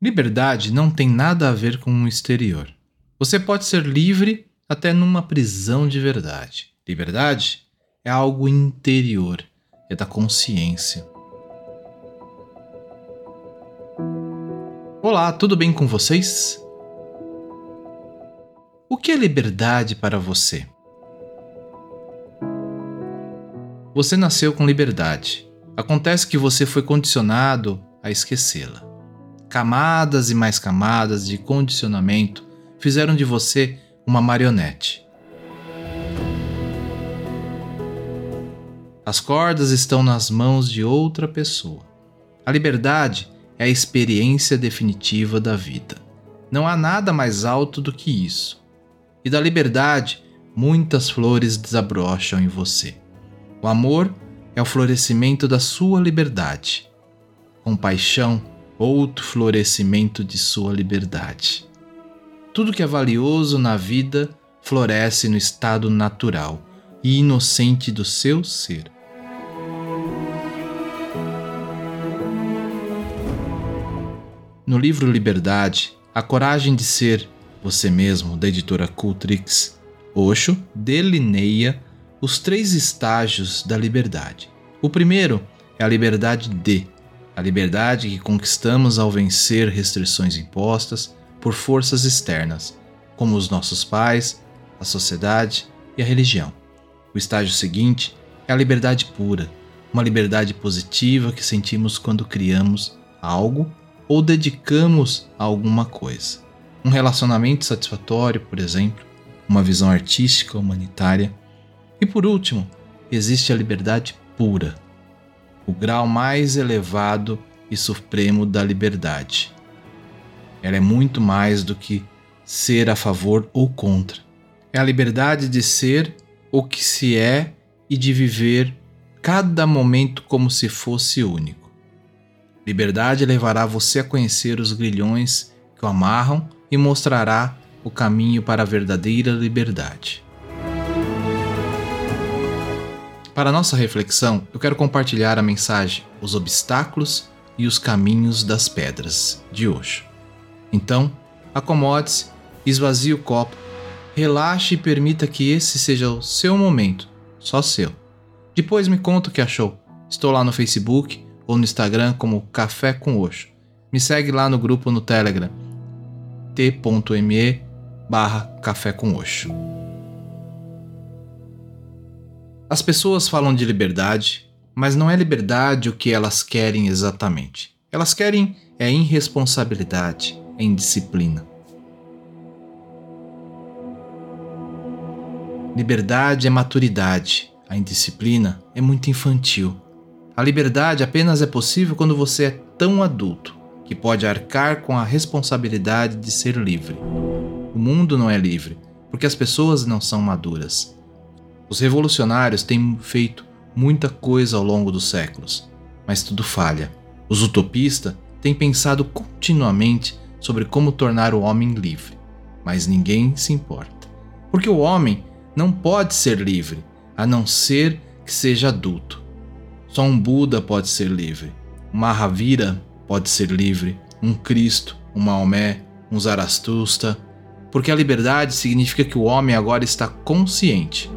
Liberdade não tem nada a ver com o exterior. Você pode ser livre até numa prisão de verdade. Liberdade é algo interior, é da consciência. Olá, tudo bem com vocês? O que é liberdade para você? Você nasceu com liberdade. Acontece que você foi condicionado a esquecê-la. Camadas e mais camadas de condicionamento fizeram de você uma marionete. As cordas estão nas mãos de outra pessoa. A liberdade é a experiência definitiva da vida. Não há nada mais alto do que isso. E da liberdade, muitas flores desabrocham em você. O amor é o florescimento da sua liberdade. Compaixão, outro florescimento de sua liberdade. Tudo que é valioso na vida floresce no estado natural e inocente do seu ser. No livro Liberdade, A Coragem de Ser Você Mesmo, da editora Cultrix, Osho delineia os três estágios da liberdade. O primeiro é a liberdade de, a liberdade que conquistamos ao vencer restrições impostas por forças externas, como os nossos pais, a sociedade e a religião. O estágio seguinte é a liberdade pura, uma liberdade positiva que sentimos quando criamos algo ou dedicamos a alguma coisa. Um relacionamento satisfatório, por exemplo, uma visão artística humanitária e por último, existe a liberdade pura, o grau mais elevado e supremo da liberdade. Ela é muito mais do que ser a favor ou contra. É a liberdade de ser o que se é e de viver cada momento como se fosse único. Liberdade levará você a conhecer os grilhões que o amarram e mostrará o caminho para a verdadeira liberdade. Para nossa reflexão, eu quero compartilhar a mensagem Os Obstáculos e os Caminhos das Pedras, de hoje. Então, acomode-se, esvazie o copo, relaxe e permita que esse seja o seu momento, só seu. Depois me conta o que achou. Estou lá no Facebook ou no Instagram como Café com Oxo. Me segue lá no grupo no Telegram t.me barra Café com. As pessoas falam de liberdade, mas não é liberdade o que elas querem exatamente. Elas querem é irresponsabilidade, é indisciplina. Liberdade é maturidade, a indisciplina é muito infantil. A liberdade apenas é possível quando você é tão adulto que pode arcar com a responsabilidade de ser livre. O mundo não é livre porque as pessoas não são maduras. Os revolucionários têm feito muita coisa ao longo dos séculos, mas tudo falha. Os utopistas têm pensado continuamente sobre como tornar o homem livre, mas ninguém se importa. Porque o homem não pode ser livre, a não ser que seja adulto. Só um Buda pode ser livre, um Mahavira pode ser livre, um Cristo, um Maomé, um Zaratustra, porque a liberdade significa que o homem agora está consciente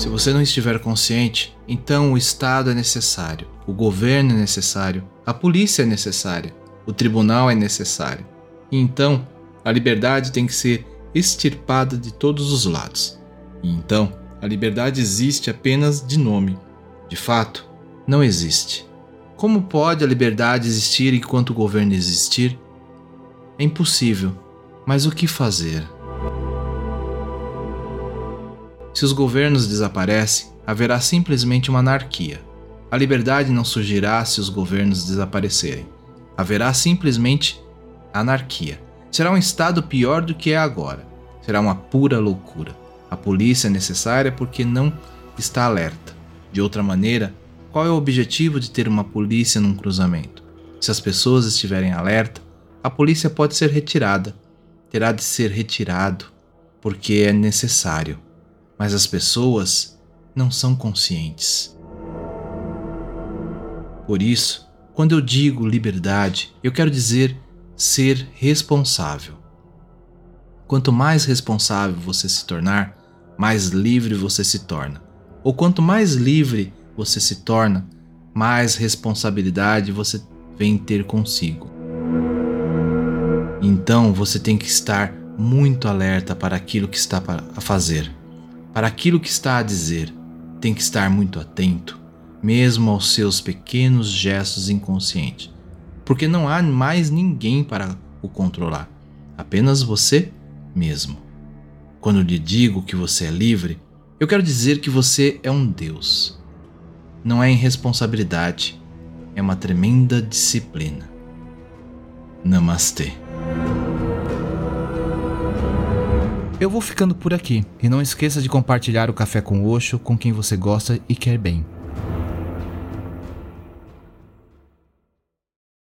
se você não estiver consciente, então o Estado é necessário, o governo é necessário, a polícia é necessária, o tribunal é necessário. E então, a liberdade tem que ser extirpada de todos os lados. E então, a liberdade existe apenas de nome. De fato, não existe. Como pode a liberdade existir enquanto o governo existir? É impossível. Mas o que fazer? Se os governos desaparecem, haverá simplesmente uma anarquia. A liberdade não surgirá se os governos desaparecerem. Haverá simplesmente anarquia. Será um estado pior do que é agora. Será uma pura loucura. A polícia é necessária porque não está alerta. De outra maneira, qual é o objetivo de ter uma polícia num cruzamento? Se as pessoas estiverem alerta, a polícia pode ser retirada. Terá de ser retirado porque é necessário mas as pessoas não são conscientes. Por isso, Quando eu digo liberdade, eu quero dizer ser responsável. Quanto mais responsável você se tornar, mais livre você se torna. Ou quanto mais livre você se torna, mais responsabilidade você vem ter consigo. Então você tem que estar muito alerta para aquilo que está a fazer, para aquilo que está a dizer. Tem que estar muito atento, mesmo aos seus pequenos gestos inconscientes, porque não há mais ninguém para o controlar, apenas você mesmo. Quando lhe digo que você é livre, eu quero dizer que você é um Deus. Não é irresponsabilidade, é uma tremenda disciplina. Namastê. Eu vou ficando por aqui e não esqueça de compartilhar o café com o Osho com quem você gosta e quer bem.